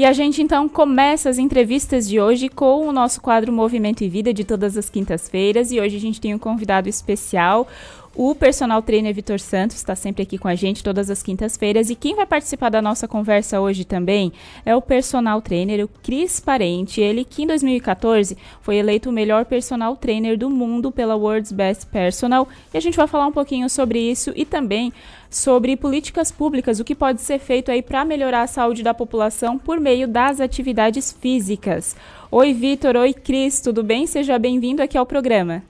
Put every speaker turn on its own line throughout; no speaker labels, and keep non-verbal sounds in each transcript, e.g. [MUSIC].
E a gente então começa as entrevistas de hoje com o nosso quadro Movimento e Vida de todas as quintas-feiras. E hoje a gente tem um convidado especial, o personal trainer Vitor Santos está sempre aqui com a gente todas as quintas-feiras. E quem vai participar da nossa conversa hoje também é o personal trainer, o Cris Parente. Ele que em 2014 foi eleito o melhor personal trainer do mundo pela World's Best Personal. E a gente vai falar um pouquinho sobre isso e também sobre políticas públicas, o que pode ser feito aí para melhorar a saúde da população por meio das atividades físicas. Oi, Vitor. Oi, Cris. Tudo bem? Seja bem-vindo aqui ao programa.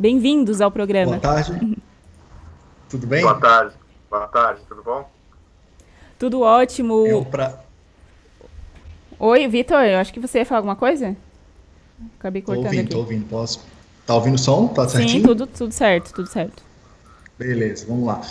Bem-vindos ao programa.
Boa tarde. Tudo bem?
Boa tarde. Boa tarde, tudo bom?
Tudo ótimo.
É um pra...
Oi, Vitor, eu acho que você ia falar alguma coisa? Acabei cortando
tô ouvindo,
aqui.
Tô ouvindo, posso... Tá ouvindo o som? Tá certinho?
Sim, tudo, tudo certo, tudo certo.
Beleza, vamos lá.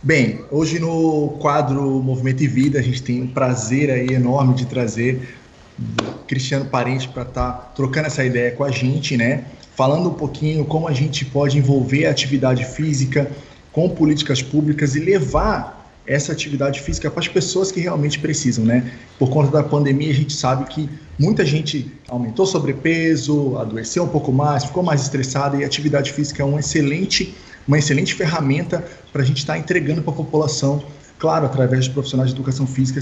Bem, hoje no quadro Movimento e Vida, a gente tem um prazer aí enorme de trazer o Cristiano Parente para estar tá trocando essa ideia com a gente, né? Falando um pouquinho como a gente pode envolver a atividade física com políticas públicas e levar essa atividade física para as pessoas que realmente precisam, né? Por conta da pandemia, a gente sabe que muita gente aumentou sobrepeso, adoeceu um pouco mais, ficou mais estressada e a atividade física é um excelente, uma excelente ferramenta para a gente estar tá entregando para a população, claro, através de profissionais de educação física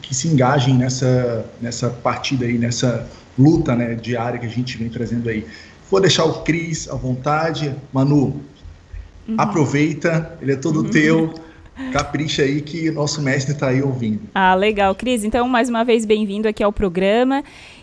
que se engajem nessa, nessa partida aí, nessa luta né, diária que a gente vem trazendo aí. Vou deixar o Cris à vontade. Manu, uhum. aproveita, ele é todo uhum. teu. Capricha aí que nosso mestre está aí ouvindo.
Ah, legal. Cris, então mais uma vez bem-vindo aqui ao programa.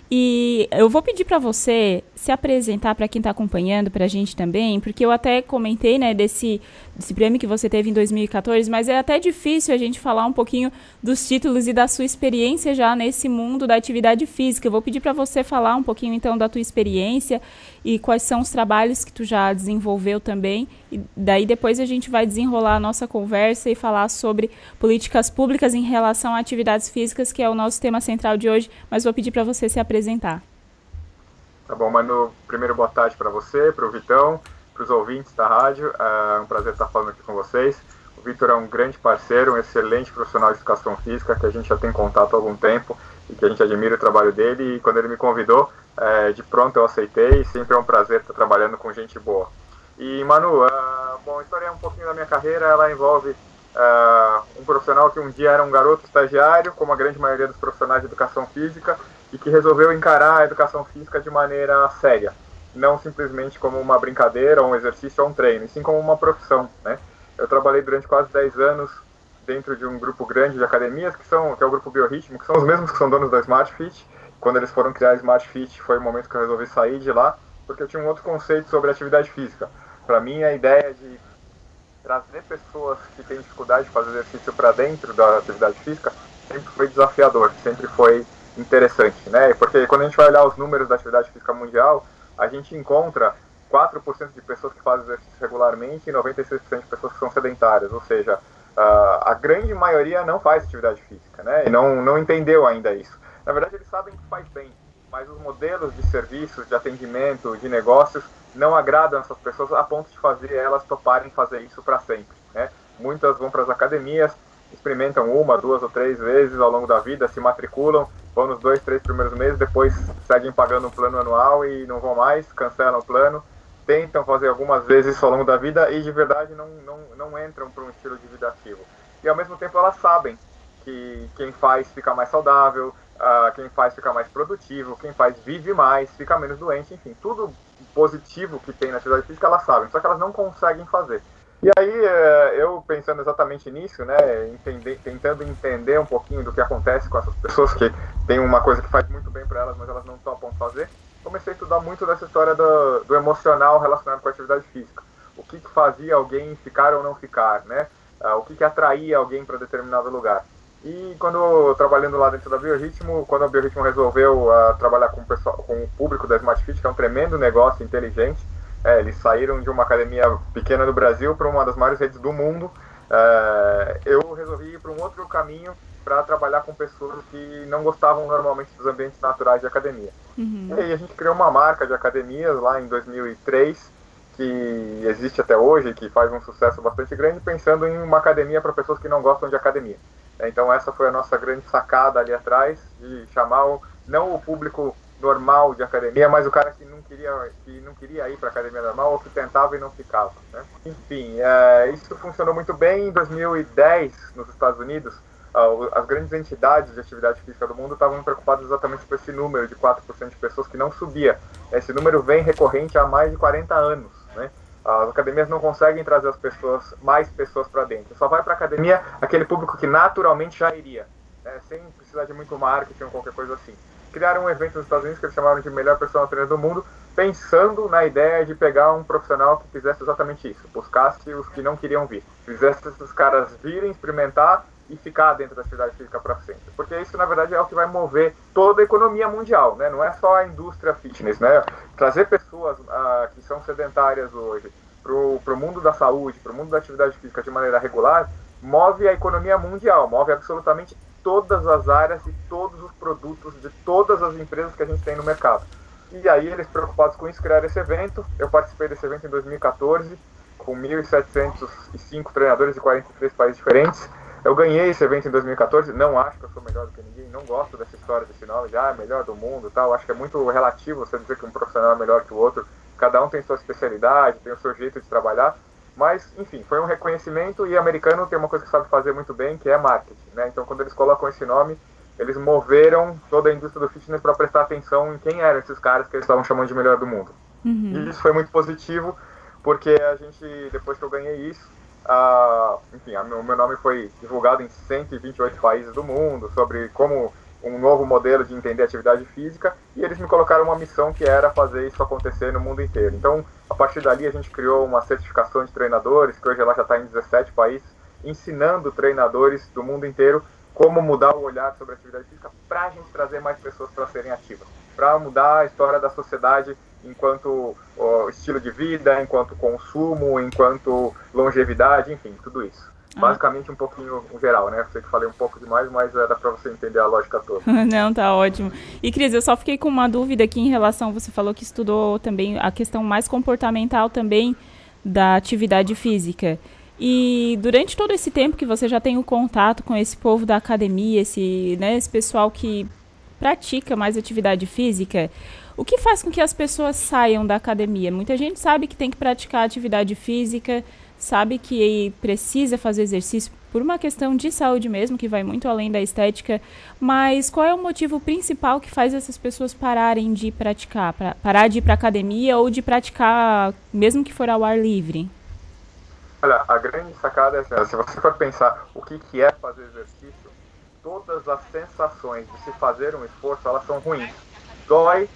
E eu vou pedir para você se apresentar para quem está acompanhando, para a gente também, porque eu até comentei, né, desse, desse prêmio que você teve em 2014, mas é até difícil a gente falar um pouquinho dos títulos e da sua experiência já nesse mundo da atividade física. Eu vou pedir para você falar um pouquinho então da tua experiência e quais são os trabalhos que tu já desenvolveu também. E daí depois a gente vai desenrolar a nossa conversa e falar sobre políticas públicas em relação a atividades físicas, que é o nosso tema central de hoje, mas vou pedir para você se apresentar.
Tá bom, Manu, primeiro boa tarde para você, para o Vitão, para os ouvintes da rádio. É um prazer estar falando aqui com vocês. O Vitor é um grande parceiro, um excelente profissional de educação física que a gente já tem contato há algum tempo e que a gente admira o trabalho dele. E quando ele me convidou, é, de pronto eu aceitei. E sempre é um prazer estar trabalhando com gente boa. E Manu, uh, bom, a história é um pouquinho da minha carreira. Ela envolve uh, um profissional que um dia era um garoto estagiário, como a grande maioria dos profissionais de educação física, e que resolveu encarar a educação física de maneira séria, não simplesmente como uma brincadeira, um exercício ou um treino, e sim como uma profissão, né? Eu trabalhei durante quase 10 anos dentro de um grupo grande de academias, que, são, que é o grupo Biorritmo, que são os mesmos que são donos da Smart Fit. Quando eles foram criar a Smart Fit, foi o momento que eu resolvi sair de lá, porque eu tinha um outro conceito sobre atividade física. Para mim, a ideia de trazer pessoas que têm dificuldade de fazer exercício para dentro da atividade física sempre foi desafiador, sempre foi interessante, né? Porque quando a gente vai olhar os números da atividade física mundial, a gente encontra 4% de pessoas que fazem exercício regularmente e 96% de pessoas que são sedentárias, ou seja, a grande maioria não faz atividade física, né? E não, não entendeu ainda isso. Na verdade, eles sabem que faz bem, mas os modelos de serviços, de atendimento, de negócios não agradam essas pessoas a ponto de fazer elas toparem fazer isso para sempre, né? Muitas vão para as academias, experimentam uma, duas ou três vezes ao longo da vida, se matriculam, vão nos dois, três primeiros meses, depois seguem pagando um plano anual e não vão mais, cancelam o plano, tentam fazer algumas vezes ao longo da vida e de verdade não, não, não entram para um estilo de vida ativo. E ao mesmo tempo elas sabem que quem faz fica mais saudável, uh, quem faz fica mais produtivo, quem faz vive mais, fica menos doente, enfim, tudo positivo que tem na atividade física elas sabem, só que elas não conseguem fazer. E aí, é, eu pensando exatamente nisso, né, entender, tentando entender um pouquinho do que acontece com essas pessoas que tem uma coisa que faz muito bem para elas, mas elas não topam fazer, comecei a estudar muito dessa história do, do emocional relacionado com a atividade física. O que, que fazia alguém ficar ou não ficar, né? Ah, o que, que atraía alguém para determinado lugar. E quando trabalhando lá dentro da Biorritmo, quando a Biorritmo resolveu uh, trabalhar com o, pessoal, com o público da Smart Fit, que é um tremendo negócio inteligente, é, eles saíram de uma academia pequena do Brasil para uma das maiores redes do mundo. É, eu resolvi ir para um outro caminho para trabalhar com pessoas que não gostavam normalmente dos ambientes naturais de academia. Uhum. E aí a gente criou uma marca de academias lá em 2003 que existe até hoje, que faz um sucesso bastante grande, pensando em uma academia para pessoas que não gostam de academia. Então essa foi a nossa grande sacada ali atrás de chamar o, não o público normal de academia, mas o cara que não queria, que não queria ir para academia normal ou que tentava e não ficava. Né? Enfim, é, isso funcionou muito bem em 2010 nos Estados Unidos. As grandes entidades de atividade física do mundo estavam preocupadas exatamente com esse número de 4% de pessoas que não subia. Esse número vem recorrente há mais de 40 anos. Né? As academias não conseguem trazer as pessoas, mais pessoas para dentro. Só vai para academia aquele público que naturalmente já iria, né? sem precisar de muito marketing ou qualquer coisa assim criaram um evento nos Estados Unidos que eles chamaram de melhor personal trainer do mundo, pensando na ideia de pegar um profissional que fizesse exatamente isso, buscasse os que não queriam vir, fizesse esses caras virem, experimentar e ficar dentro da atividade física para sempre. Porque isso, na verdade, é o que vai mover toda a economia mundial, né? Não é só a indústria fitness, né? Trazer pessoas ah, que são sedentárias hoje para o mundo da saúde, para o mundo da atividade física de maneira regular, move a economia mundial, move absolutamente todas as áreas e todos os produtos de todas as empresas que a gente tem no mercado. E aí eles preocupados com isso criaram esse evento. Eu participei desse evento em 2014 com 1.705 treinadores de 43 países diferentes. Eu ganhei esse evento em 2014. Não acho que eu sou melhor do que ninguém. Não gosto dessa história desse nome de ah, melhor do mundo, tal. Acho que é muito relativo você dizer que um profissional é melhor que o outro. Cada um tem sua especialidade, tem o seu jeito de trabalhar. Mas, enfim, foi um reconhecimento e o americano tem uma coisa que sabe fazer muito bem, que é marketing. Né? Então, quando eles colocam esse nome, eles moveram toda a indústria do fitness para prestar atenção em quem eram esses caras que eles estavam chamando de melhor do mundo. Uhum. E isso foi muito positivo, porque a gente, depois que eu ganhei isso, uh, enfim, o meu nome foi divulgado em 128 países do mundo sobre como um novo modelo de entender atividade física e eles me colocaram uma missão que era fazer isso acontecer no mundo inteiro. Então, a partir dali, a gente criou uma certificação de treinadores, que hoje ela já está em 17 países, ensinando treinadores do mundo inteiro como mudar o olhar sobre a atividade física para a gente trazer mais pessoas para serem ativas, para mudar a história da sociedade enquanto ó, estilo de vida, enquanto consumo, enquanto longevidade, enfim, tudo isso. Ah. basicamente um pouquinho geral, né? Eu sei que falei um pouco demais, mas era para você entender a lógica toda. [LAUGHS]
Não, tá ótimo. E Cris, eu só fiquei com uma dúvida aqui em relação, você falou que estudou também a questão mais comportamental também da atividade física. E durante todo esse tempo que você já tem o contato com esse povo da academia, esse, né, esse pessoal que pratica mais atividade física, o que faz com que as pessoas saiam da academia? Muita gente sabe que tem que praticar atividade física, sabe que precisa fazer exercício por uma questão de saúde mesmo, que vai muito além da estética, mas qual é o motivo principal que faz essas pessoas pararem de praticar, pra, parar de ir para academia ou de praticar, mesmo que for ao ar livre?
Olha, a grande sacada é assim, se você for pensar o que, que é fazer exercício, todas as sensações de se fazer um esforço, elas são ruins. Dói,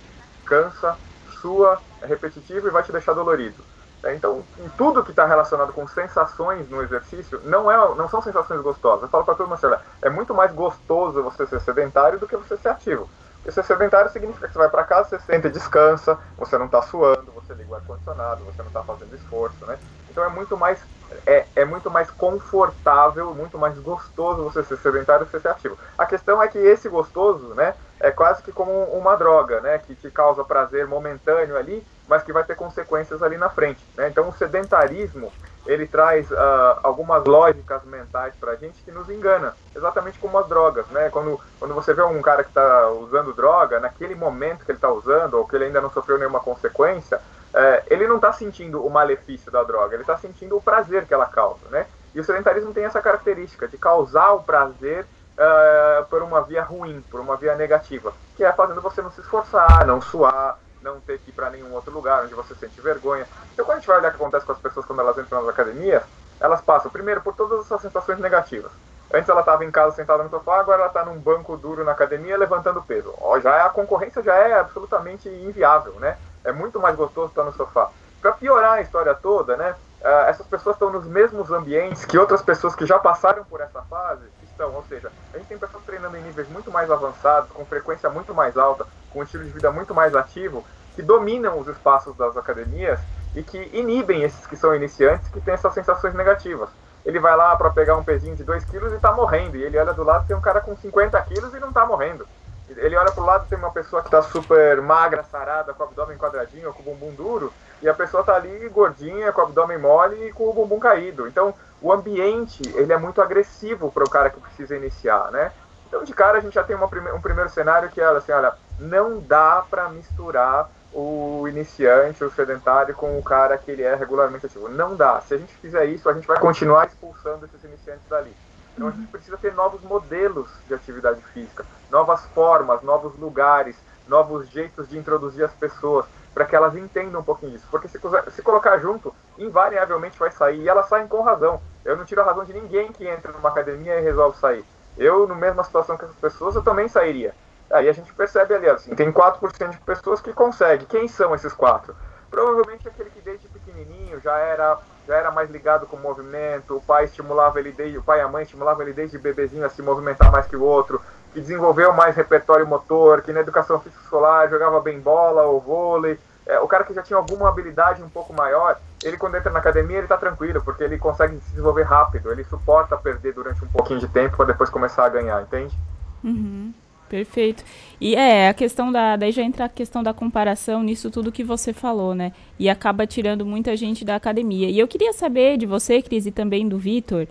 cansa, sua, é repetitivo e vai te deixar dolorido. É, então, tudo que está relacionado com sensações no exercício não, é, não são sensações gostosas. Eu falo para todo mundo, é muito mais gostoso você ser sedentário do que você ser ativo. Porque ser sedentário significa que você vai para casa, você senta e descansa, você não está suando, você liga o ar-condicionado, você não está fazendo esforço, né? Então é muito mais é, é muito mais confortável, muito mais gostoso você ser sedentário do que ser ativo. A questão é que esse gostoso, né, é quase que como uma droga, né, que te causa prazer momentâneo ali, mas que vai ter consequências ali na frente. Né? Então o sedentarismo ele traz uh, algumas lógicas mentais para a gente que nos engana, exatamente como as drogas, né? Quando, quando você vê um cara que está usando droga, naquele momento que ele está usando, ou que ele ainda não sofreu nenhuma consequência, é, ele não está sentindo o malefício da droga, ele está sentindo o prazer que ela causa, né? E o sedentarismo tem essa característica de causar o prazer uh, por uma via ruim, por uma via negativa, que é fazendo você não se esforçar, não suar, não ter que ir para nenhum outro lugar onde você sente vergonha. Então, quando a gente vai olhar o que acontece com as pessoas quando elas entram nas academias, elas passam, primeiro, por todas essas sensações negativas. Antes ela estava em casa sentada no sofá, agora ela está num banco duro na academia levantando peso. Ó, já é, a concorrência já é absolutamente inviável, né? É muito mais gostoso estar no sofá. Para piorar a história toda, né? Uh, essas pessoas estão nos mesmos ambientes que outras pessoas que já passaram por essa fase estão. Ou seja, a gente tem pessoas treinando em níveis muito mais avançados, com frequência muito mais alta, com um estilo de vida muito mais ativo, que dominam os espaços das academias e que inibem esses que são iniciantes, que têm essas sensações negativas. Ele vai lá para pegar um pezinho de 2 quilos e está morrendo, e ele olha do lado tem um cara com 50 quilos e não está morrendo. Ele olha pro lado tem uma pessoa que tá super magra, sarada, com o abdômen quadradinho, com o bumbum duro, e a pessoa tá ali gordinha, com o abdômen mole e com o bumbum caído. Então, o ambiente, ele é muito agressivo para o cara que precisa iniciar, né? Então, de cara, a gente já tem uma, um primeiro cenário que é assim, olha, não dá para misturar o iniciante, o sedentário, com o cara que ele é regularmente ativo. Não dá. Se a gente fizer isso, a gente vai continuar expulsando esses iniciantes dali. Então a gente precisa ter novos modelos de atividade física, novas formas, novos lugares, novos jeitos de introduzir as pessoas, para que elas entendam um pouquinho disso. Porque se, se colocar junto, invariavelmente vai sair, e elas saem com razão. Eu não tiro a razão de ninguém que entra numa academia e resolve sair. Eu, na mesma situação que essas pessoas, eu também sairia. Aí a gente percebe ali, assim, tem 4% de pessoas que conseguem. Quem são esses 4? Provavelmente aquele que desde pequenininho já era, já era mais ligado com o movimento, o pai estimulava ele desde, o pai e a mãe estimulavam ele desde bebezinho a se movimentar mais que o outro, que desenvolveu mais repertório motor, que na educação física escolar jogava bem bola ou vôlei. É, o cara que já tinha alguma habilidade um pouco maior, ele quando entra na academia ele tá tranquilo, porque ele consegue se desenvolver rápido, ele suporta perder durante um pouquinho de tempo para depois começar a ganhar, entende?
Uhum. Perfeito. E é, a questão da. Daí já entra a questão da comparação nisso tudo que você falou, né? E acaba tirando muita gente da academia. E eu queria saber de você, Cris, e também do Vitor,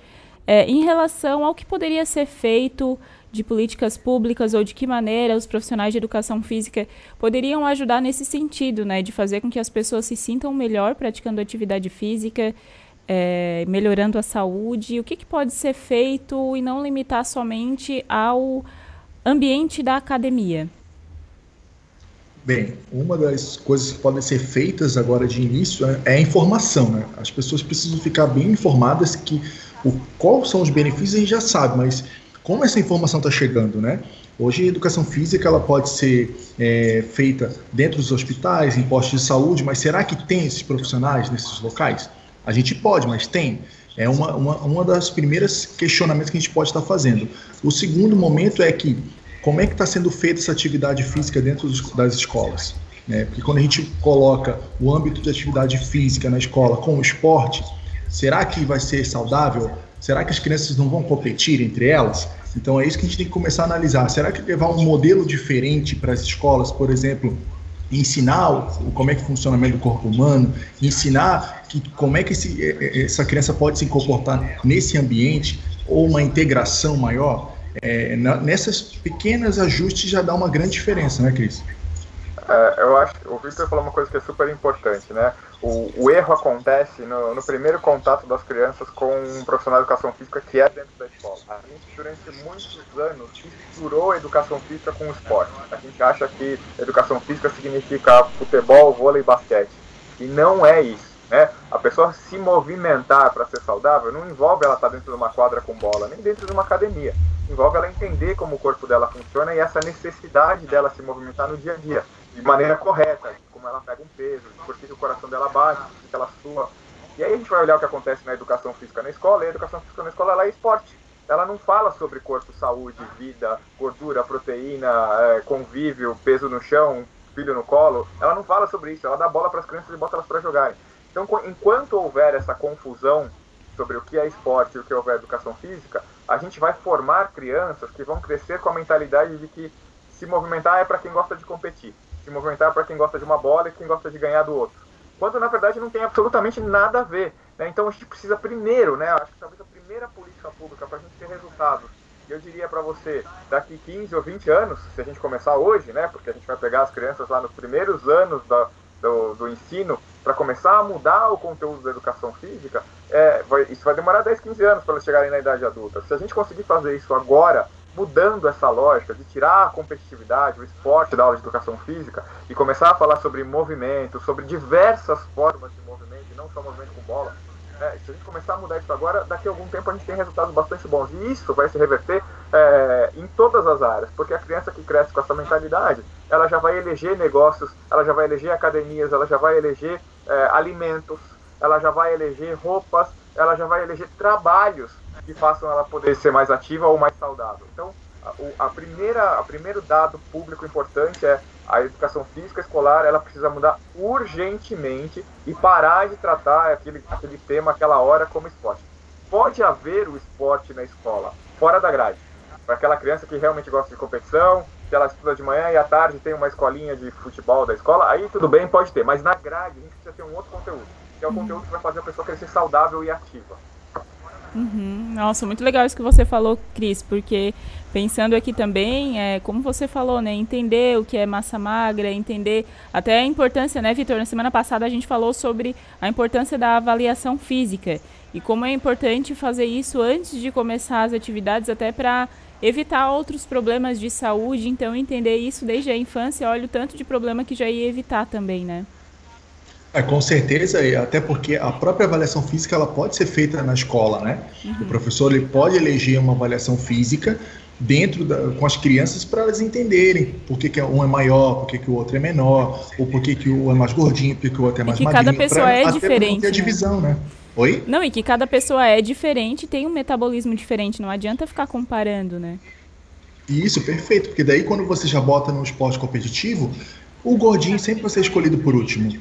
é, em relação ao que poderia ser feito de políticas públicas ou de que maneira os profissionais de educação física poderiam ajudar nesse sentido, né? De fazer com que as pessoas se sintam melhor praticando atividade física, é, melhorando a saúde. O que, que pode ser feito e não limitar somente ao ambiente da academia?
Bem, uma das coisas que podem ser feitas agora de início é, é a informação. Né? As pessoas precisam ficar bem informadas que o, quais são os benefícios a gente já sabe, mas como essa informação está chegando, né? Hoje a educação física ela pode ser é, feita dentro dos hospitais, em postos de saúde, mas será que tem esses profissionais nesses locais? A gente pode, mas tem. É uma, uma, uma das primeiras questionamentos que a gente pode estar fazendo. O segundo momento é que como é que está sendo feita essa atividade física dentro dos, das escolas? Né? Porque quando a gente coloca o âmbito de atividade física na escola como esporte, será que vai ser saudável? Será que as crianças não vão competir entre elas? Então é isso que a gente tem que começar a analisar. Será que levar um modelo diferente para as escolas, por exemplo, ensinar como é que funciona o corpo humano, ensinar que, como é que esse, essa criança pode se comportar nesse ambiente, ou uma integração maior, é, nessas pequenas ajustes já dá uma grande diferença, né, Cris?
É, eu acho o Victor falou uma coisa que é super importante, né? O, o erro acontece no, no, primeiro contato das crianças com um profissional de educação física que é dentro da escola. A gente, durante muitos anos, misturou a educação física com o esporte. A gente acha que educação física significa futebol, vôlei e basquete. E não é isso. Né? A pessoa se movimentar para ser saudável não envolve ela estar tá dentro de uma quadra com bola, nem dentro de uma academia. Envolve ela entender como o corpo dela funciona e essa necessidade dela se movimentar no dia a dia, de maneira correta, como ela pega um peso, por que o coração dela bate, por que ela sua. E aí a gente vai olhar o que acontece na educação física na escola, e a educação física na escola ela é esporte. Ela não fala sobre corpo, saúde, vida, gordura, proteína, é, convívio, peso no chão, filho no colo. Ela não fala sobre isso, ela dá bola para as crianças e bota elas para jogarem. Então, enquanto houver essa confusão sobre o que é esporte e o que houver educação física, a gente vai formar crianças que vão crescer com a mentalidade de que se movimentar é para quem gosta de competir, se movimentar para quem gosta de uma bola e quem gosta de ganhar do outro. Quando na verdade não tem absolutamente nada a ver. Né? Então a gente precisa primeiro, né? Acho que talvez a primeira política pública para a gente ter resultados eu diria para você, daqui 15 ou 20 anos, se a gente começar hoje, né, porque a gente vai pegar as crianças lá nos primeiros anos da, do, do ensino para começar a mudar o conteúdo da educação física, é, vai, isso vai demorar 10, 15 anos para eles chegarem na idade adulta. Se a gente conseguir fazer isso agora, mudando essa lógica de tirar a competitividade, o esporte da aula de educação física e começar a falar sobre movimento, sobre diversas formas de movimento, e não só movimento com bola, é, se a gente começar a mudar isso agora, daqui a algum tempo a gente tem resultados bastante bons. E isso vai se reverter é, em todas as áreas, porque a criança que cresce com essa mentalidade, ela já vai eleger negócios, ela já vai eleger academias, ela já vai eleger é, alimentos, ela já vai eleger roupas, ela já vai eleger trabalhos que façam ela poder ser mais ativa ou mais saudável. Então, a, a primeira, a primeiro dado público importante é a educação física escolar ela precisa mudar urgentemente e parar de tratar aquele, aquele tema, aquela hora, como esporte. Pode haver o esporte na escola, fora da grade. Para aquela criança que realmente gosta de competição, que ela estuda de manhã e à tarde tem uma escolinha de futebol da escola, aí tudo bem, pode ter. Mas na grade a gente precisa ter um outro conteúdo, que é o conteúdo que vai fazer a pessoa crescer saudável e ativa.
Uhum. Nossa, muito legal isso que você falou, Cris, porque pensando aqui também, é, como você falou, né, entender o que é massa magra, entender até a importância, né, Vitor? Na semana passada a gente falou sobre a importância da avaliação física e como é importante fazer isso antes de começar as atividades, até para evitar outros problemas de saúde. Então, entender isso desde a infância, olha o tanto de problema que já ia evitar também, né?
É, com certeza, até porque a própria avaliação física ela pode ser feita na escola, né? Uhum. O professor ele pode eleger uma avaliação física dentro da, com as crianças para elas entenderem por que, que um é maior, por que, que o outro é menor, ou por que, que um é mais gordinho, por que, que o outro é mais
e que
magrinho.
cada pessoa é diferente.
Ter a divisão, né? Oi?
Não, e que cada pessoa é diferente, tem um metabolismo diferente, não adianta ficar comparando, né?
Isso, perfeito, porque daí quando você já bota no esporte competitivo, o gordinho sempre vai ser escolhido por último.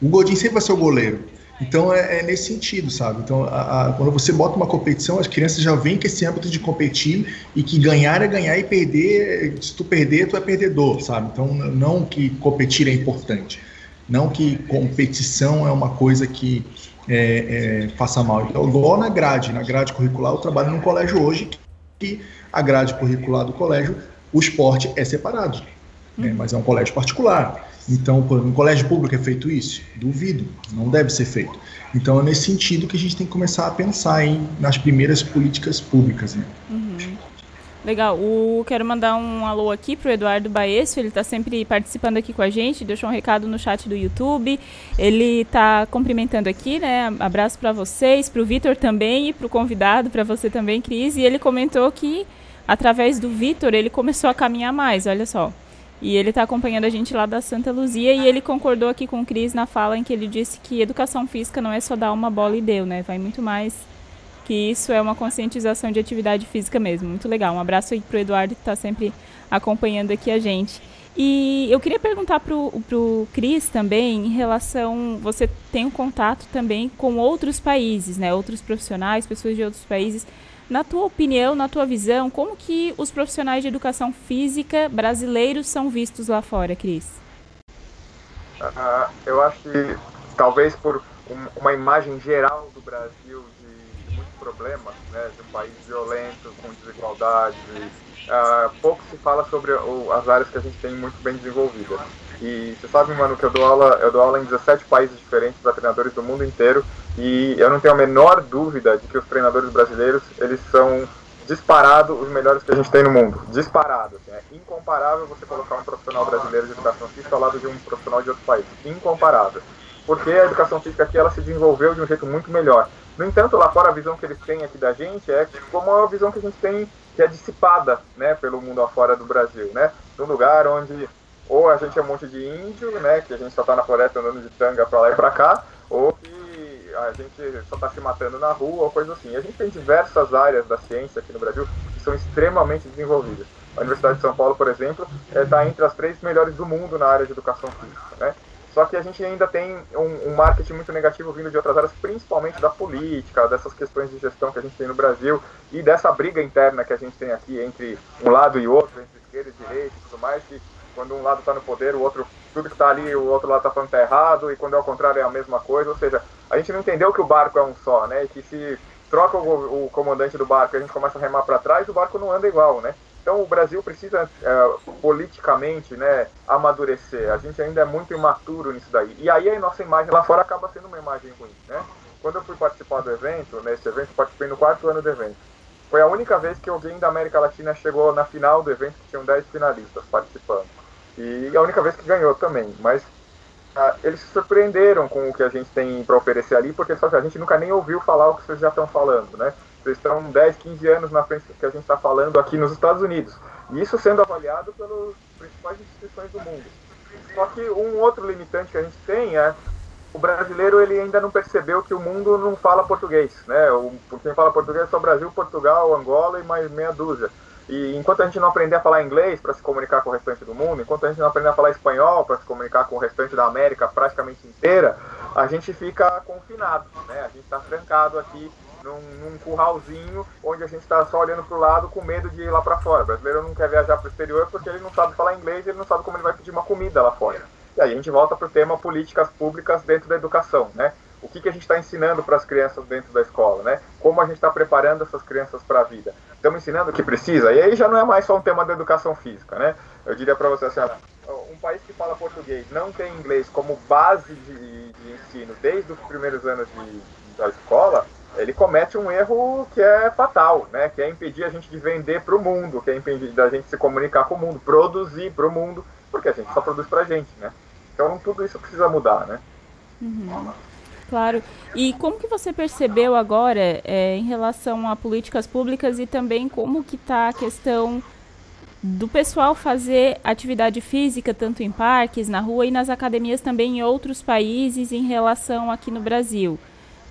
O gordinho sempre vai ser o goleiro. Então é, é nesse sentido, sabe? Então, a, a, quando você bota uma competição, as crianças já vêm com esse âmbito de competir e que ganhar é ganhar e perder, se tu perder, tu é perdedor, sabe? Então, não que competir é importante, não que competição é uma coisa que é, é, faça mal. Então, igual na grade, na grade curricular, eu trabalho num colégio hoje que a grade curricular do colégio, o esporte é separado, né? mas é um colégio particular. Então, no colégio público é feito isso? Duvido, não deve ser feito. Então, é nesse sentido que a gente tem que começar a pensar em, nas primeiras políticas públicas. Né?
Uhum. Legal. O, quero mandar um alô aqui pro Eduardo Baesso, ele está sempre participando aqui com a gente, deixou um recado no chat do YouTube. Ele está cumprimentando aqui, né? Abraço para vocês, para o Vitor também e para o convidado, para você também, Cris. E ele comentou que através do Vitor ele começou a caminhar mais, olha só. E ele está acompanhando a gente lá da Santa Luzia e ele concordou aqui com o Cris na fala em que ele disse que educação física não é só dar uma bola e deu, né? Vai muito mais que isso é uma conscientização de atividade física mesmo. Muito legal. Um abraço aí pro Eduardo que está sempre acompanhando aqui a gente. E eu queria perguntar pro, pro Cris também em relação. Você tem um contato também com outros países, né? Outros profissionais, pessoas de outros países. Na tua opinião, na tua visão, como que os profissionais de educação física brasileiros são vistos lá fora, Cris?
Uh, eu acho que talvez por um, uma imagem geral do Brasil problemas né, de um país violento, com desigualdade. Uh, pouco se fala sobre o, as áreas que a gente tem muito bem desenvolvidas. E você sabe, mano, que eu dou aula, eu dou aula em 17 países diferentes para treinadores do mundo inteiro e eu não tenho a menor dúvida de que os treinadores brasileiros, eles são disparado os melhores que a gente tem no mundo. Disparado. Assim, é incomparável você colocar um profissional brasileiro de educação física ao lado de um profissional de outro país. Incomparável. Porque a educação física aqui ela se desenvolveu de um jeito muito melhor. No entanto, lá fora a visão que eles têm aqui da gente é como a visão que a gente tem que é dissipada, né, pelo mundo afora do Brasil, né? Num lugar onde ou a gente é um monte de índio, né, que a gente só tá na floresta andando de tanga para lá e para cá, ou que a gente só tá se matando na rua ou coisa assim. A gente tem diversas áreas da ciência aqui no Brasil que são extremamente desenvolvidas. A Universidade de São Paulo, por exemplo, está é, entre as três melhores do mundo na área de educação física, né? Só que a gente ainda tem um, um, marketing muito negativo vindo de outras áreas, principalmente da política, dessas questões de gestão que a gente tem no Brasil e dessa briga interna que a gente tem aqui entre um lado e outro, entre esquerda e direita e tudo mais, que quando um lado está no poder, o outro, tudo que está ali, o outro lado está falando que está errado, e quando é o contrário é a mesma coisa. Ou seja, a gente não entendeu que o barco é um só, né? E que se troca o, o comandante do barco e a gente começa a remar para trás, o barco não anda igual, né? Então o Brasil precisa é, politicamente né, amadurecer. A gente ainda é muito imaturo nisso daí. E aí a nossa imagem lá fora acaba sendo uma imagem ruim. Né? Quando eu fui participar do evento, nesse evento, participei no quarto ano do evento. Foi a única vez que alguém da América Latina chegou na final do evento, que tinham 10 finalistas participando. E a única vez que ganhou também. Mas ah, eles se surpreenderam com o que a gente tem para oferecer ali, porque a gente nunca nem ouviu falar o que vocês já estão falando, né? Vocês estão 10, 15 anos na frente que a gente está falando aqui nos Estados Unidos. E isso sendo avaliado pelas principais instituições do mundo. Só que um outro limitante que a gente tem é o brasileiro ele ainda não percebeu que o mundo não fala português, né? O, quem fala português é só Brasil, Portugal, Angola e mais meia dúzia. E enquanto a gente não aprender a falar inglês para se comunicar com o restante do mundo, enquanto a gente não aprender a falar espanhol para se comunicar com o restante da América praticamente inteira, a gente fica confinado, né? A gente está trancado aqui num, num curralzinho onde a gente está só olhando para o lado com medo de ir lá para fora. O brasileiro não quer viajar para o exterior porque ele não sabe falar inglês e ele não sabe como ele vai pedir uma comida lá fora. E aí a gente volta para o tema políticas públicas dentro da educação, né? O que, que a gente está ensinando para as crianças dentro da escola, né? Como a gente está preparando essas crianças para a vida? Estamos ensinando o que precisa? E aí já não é mais só um tema da educação física, né? Eu diria para você assim, um país que fala português não tem inglês como base de, de ensino desde os primeiros anos de, da escola, ele comete um erro que é fatal, né? Que é impedir a gente de vender para o mundo, que é impedir da gente se comunicar com o mundo, produzir para o mundo, porque a gente só produz para a gente, né? Então tudo isso precisa mudar, né?
Uhum. Claro. E como que você percebeu agora é, em relação a políticas públicas e também como que está a questão do pessoal fazer atividade física tanto em parques, na rua e nas academias também em outros países em relação aqui no Brasil?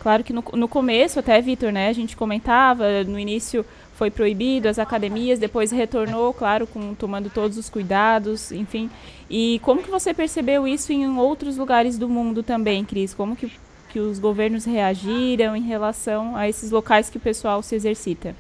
Claro que no, no começo, até, Vitor, né, a gente comentava, no início foi proibido as academias, depois retornou, claro, com tomando todos os cuidados, enfim. E como que você percebeu isso em outros lugares do mundo também, Cris? Como que que os governos reagiram em relação a esses locais que o pessoal se exercita?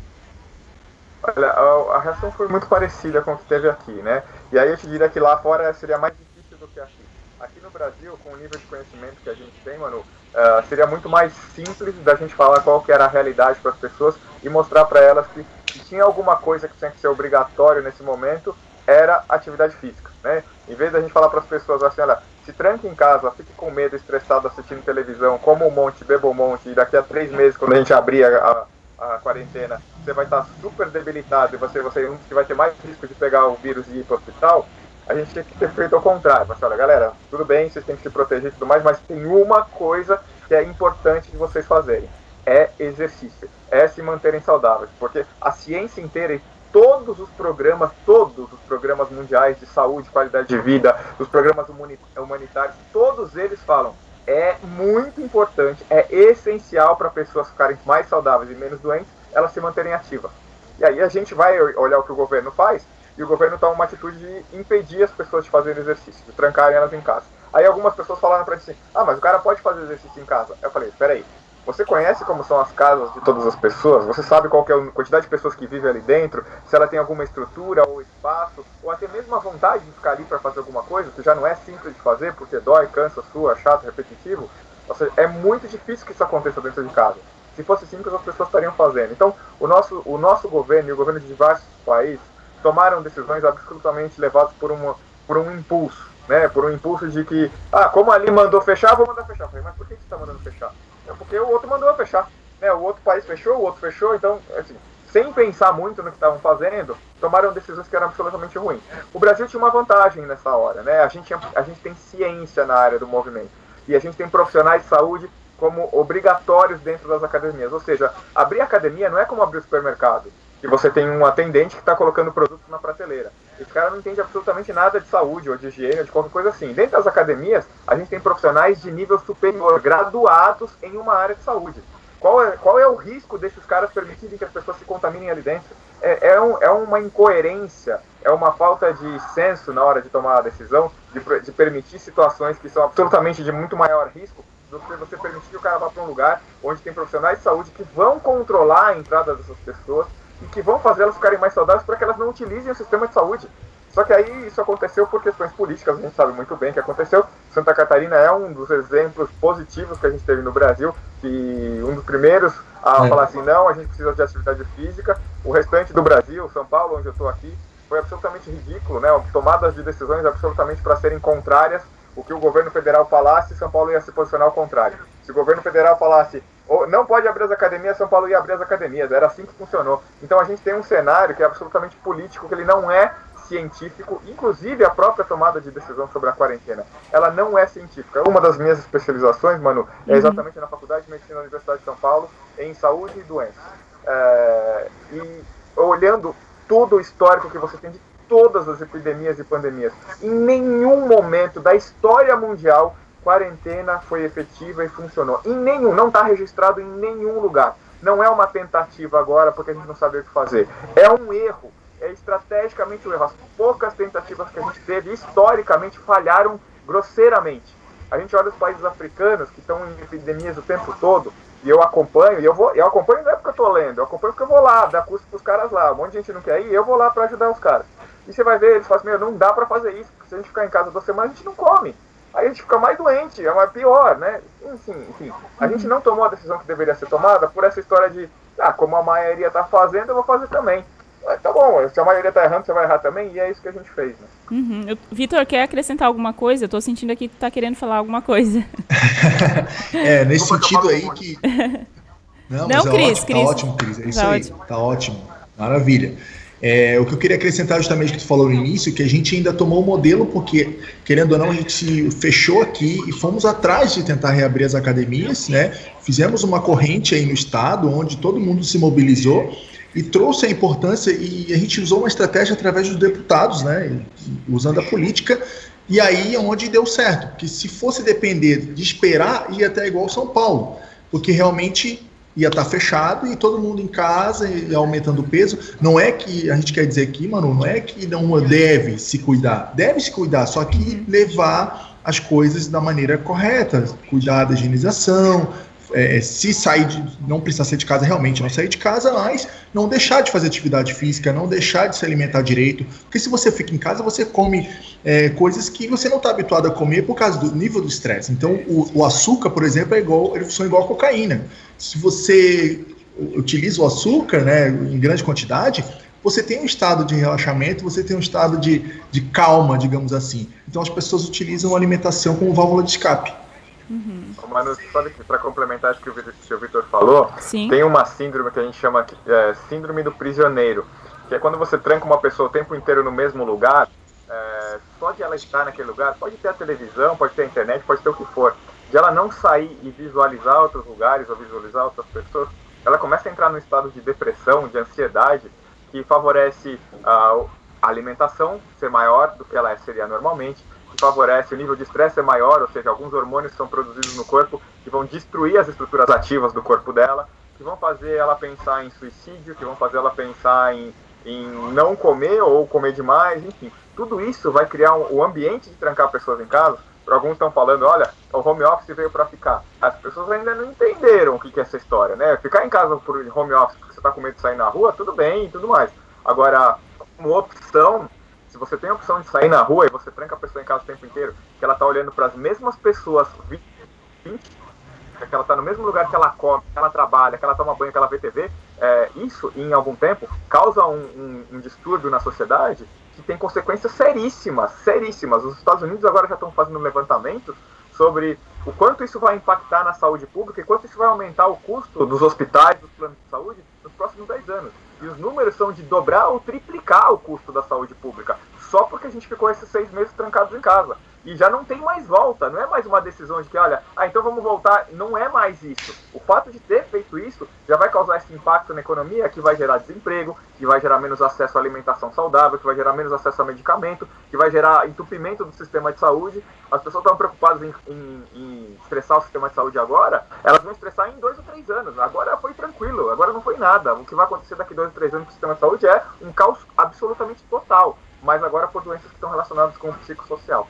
Olha, a, a reação foi muito parecida com o que teve aqui, né? E aí eu te diria que lá fora seria mais difícil do que aqui. Aqui no Brasil, com o nível de conhecimento que a gente tem, mano, uh, seria muito mais simples da gente falar qual que era a realidade para as pessoas e mostrar para elas que se tinha alguma coisa que tinha que ser obrigatório nesse momento, era atividade física, né? Em vez da gente falar para as pessoas assim, olha, se tranque em casa, fique com medo, estressado assistindo televisão, coma um monte, beba um monte, e daqui a três meses, quando a gente abrir a, a, a quarentena, você vai estar super debilitado e você, você um que vai ter mais risco de pegar o vírus e ir para o hospital, a gente tem que ter feito ao contrário. Mas olha, galera, tudo bem, vocês têm que se proteger e tudo mais, mas tem uma coisa que é importante de vocês fazerem. É exercício, é se manterem saudáveis, porque a ciência inteira todos os programas, todos os programas mundiais de saúde, qualidade de vida, os programas humanitários, todos eles falam é muito importante, é essencial para pessoas ficarem mais saudáveis e menos doentes, elas se manterem ativas. E aí a gente vai olhar o que o governo faz, e o governo toma uma atitude de impedir as pessoas de fazerem exercício, de trancarem elas em casa. Aí algumas pessoas falaram para mim assim, ah, mas o cara pode fazer exercício em casa. Eu falei, peraí, você conhece como são as casas de todas as pessoas? Você sabe qual é a quantidade de pessoas que vivem ali dentro? Se ela tem alguma estrutura ou espaço, ou até mesmo a vontade de ficar ali para fazer alguma coisa, que já não é simples de fazer porque dói, cansa, sua, chato, repetitivo. Ou seja, é muito difícil que isso aconteça dentro de casa. Se fosse simples, as pessoas estariam fazendo. Então, o nosso, o nosso governo e o governo de diversos países tomaram decisões absolutamente levadas por, uma, por um impulso, né? Por um impulso de que, ah, como ali mandou fechar, vou mandar fechar. falei, mas por que você está mandando fechar? É porque o outro mandou fechar. Né? O outro país fechou, o outro fechou, então, assim, sem pensar muito no que estavam fazendo, tomaram decisões que eram absolutamente ruins. O Brasil tinha uma vantagem nessa hora, né? A gente, a gente tem ciência na área do movimento. E a gente tem profissionais de saúde como obrigatórios dentro das academias. Ou seja, abrir academia não é como abrir supermercado, que você tem um atendente que está colocando produtos na prateleira. Esse cara não entende absolutamente nada de saúde ou de higiene ou de qualquer coisa assim. Dentro das academias, a gente tem profissionais de nível superior, graduados em uma área de saúde. Qual é, qual é o risco desses caras permitirem que as pessoas se contaminem ali dentro? É, é, um, é uma incoerência, é uma falta de senso na hora de tomar a decisão, de, de permitir situações que são absolutamente de muito maior risco do que você permitir que o cara vá para um lugar onde tem profissionais de saúde que vão controlar a entrada dessas pessoas e que vão fazer elas ficarem mais saudáveis para que elas não utilizem o sistema de saúde. Só que aí isso aconteceu por questões políticas, a gente sabe muito bem que aconteceu. Santa Catarina é um dos exemplos positivos que a gente teve no Brasil, que um dos primeiros a é. falar assim, não, a gente precisa de atividade física. O restante do Brasil, São Paulo, onde eu estou aqui, foi absolutamente ridículo, né? Tomadas de decisões absolutamente para serem contrárias o que o governo federal falasse, São Paulo ia se posicionar ao contrário. Se o governo federal falasse não pode abrir as academias, São Paulo ia abrir as academias. Era assim que funcionou. Então a gente tem um cenário que é absolutamente político, que ele não é científico, inclusive a própria tomada de decisão sobre a quarentena, ela não é científica. Uma das minhas especializações, mano, é uhum. exatamente na Faculdade de Medicina da Universidade de São Paulo, em saúde e doenças. É, e olhando todo o histórico que você tem de todas as epidemias e pandemias, em nenhum momento da história mundial quarentena foi efetiva e funcionou. Em nenhum, não está registrado em nenhum lugar. Não é uma tentativa agora porque a gente não sabe o que fazer. É um erro. É estrategicamente um erro. As poucas tentativas que a gente teve historicamente falharam grosseiramente. A gente olha os países africanos que estão em epidemias o tempo todo e eu acompanho, e eu vou, eu acompanho não é porque eu tô lendo, eu acompanho porque eu vou lá, dar curso pros caras lá. Um monte de gente não quer ir, eu vou lá para ajudar os caras. E você vai ver, eles falam assim, meu, não dá para fazer isso, porque se a gente ficar em casa duas semanas, a gente não come. Aí a gente fica mais doente, é mais pior, né? Enfim, enfim. A gente não tomou a decisão que deveria ser tomada por essa história de, ah, como a maioria tá fazendo, eu vou fazer também. Tá bom, se a maioria tá errando, você vai errar também, e é isso que a gente fez, né?
Uhum. Vitor, quer acrescentar alguma coisa? Eu tô sentindo aqui que tu tá querendo falar alguma coisa. [LAUGHS]
é, nesse sentido aí que.
Não, Não é Cris,
ótimo,
Cris.
Tá ótimo, Cris. É isso tá aí. Ótimo. Tá ótimo. Maravilha. É, o que eu queria acrescentar justamente que tu falou no início, que a gente ainda tomou o modelo, porque, querendo ou não, a gente fechou aqui e fomos atrás de tentar reabrir as academias, né? Fizemos uma corrente aí no estado, onde todo mundo se mobilizou e trouxe a importância e a gente usou uma estratégia através dos deputados, né, usando a política, e aí é onde deu certo, porque se fosse depender de esperar, ia até igual São Paulo, porque realmente ia estar tá fechado e todo mundo em casa e aumentando o peso. Não é que a gente quer dizer aqui, mano, não é que não deve se cuidar, deve se cuidar, só que levar as coisas da maneira correta, cuidar da higienização, é, se sair de, não precisar sair de casa realmente não sair de casa, mas não deixar de fazer atividade física, não deixar de se alimentar direito, porque se você fica em casa você come é, coisas que você não está habituado a comer por causa do nível do estresse. Então o, o, açúcar, por exemplo, é igual, ele funciona igual a cocaína. Se você utiliza o açúcar, né, em grande quantidade, você tem um estado de relaxamento, você tem um estado de, de calma, digamos assim. Então as pessoas utilizam a alimentação como válvula de escape.
Uhum. Manu, que para complementar o que o Vitor falou, Sim. tem uma síndrome que a gente chama é, síndrome do prisioneiro, que é quando você tranca uma pessoa o tempo inteiro no mesmo lugar, é, só de ela estar naquele lugar, pode ter a televisão, pode ter a internet, pode ter o que for, de ela não sair e visualizar outros lugares ou visualizar outras pessoas, ela começa a entrar num estado de depressão, de ansiedade, que favorece a alimentação ser maior do que ela seria normalmente, favorece o nível de estresse é maior, ou seja, alguns hormônios são produzidos no corpo que vão destruir as estruturas ativas do corpo dela, que vão fazer ela pensar em suicídio, que vão fazer ela pensar em, em não comer ou comer demais, enfim. Tudo isso vai criar um, o ambiente de trancar pessoas em casa. Alguns estão falando, olha, o home office veio para ficar. As pessoas ainda não entenderam o que, que é essa história, né? Ficar em casa por home office porque você está com medo de sair na rua, tudo bem e tudo mais. Agora, uma opção se você tem a opção de sair na rua e você tranca a pessoa em casa o tempo inteiro, que ela tá olhando para as mesmas pessoas 20, que ela tá no mesmo lugar que ela come, que ela trabalha, que ela toma banho, que ela vê TV, é, isso, em algum tempo, causa um, um, um distúrbio na sociedade que tem consequências seríssimas, seríssimas. Os Estados Unidos agora já estão fazendo um levantamento sobre o quanto isso vai impactar na saúde pública e quanto isso vai aumentar o custo dos hospitais, dos planos de saúde nos próximos 10 anos. E os números são de dobrar ou triplicar o custo da saúde pública, só porque a gente ficou esses seis meses trancados em casa. E já não tem mais volta, não é mais uma decisão de que, olha, ah, então vamos voltar. Não é mais isso. O fato de ter feito isso já vai causar esse impacto na economia que vai gerar desemprego, que vai gerar menos acesso à alimentação saudável, que vai gerar menos acesso a medicamento, que vai gerar entupimento do sistema de saúde. As pessoas estão preocupadas em, em, em estressar o sistema de saúde agora, elas vão estressar em dois ou três anos. Agora foi tranquilo, agora não foi nada. O que vai acontecer daqui dois ou três anos com o sistema de saúde é um caos absolutamente total, mas agora por doenças que estão relacionadas com o psicossocial.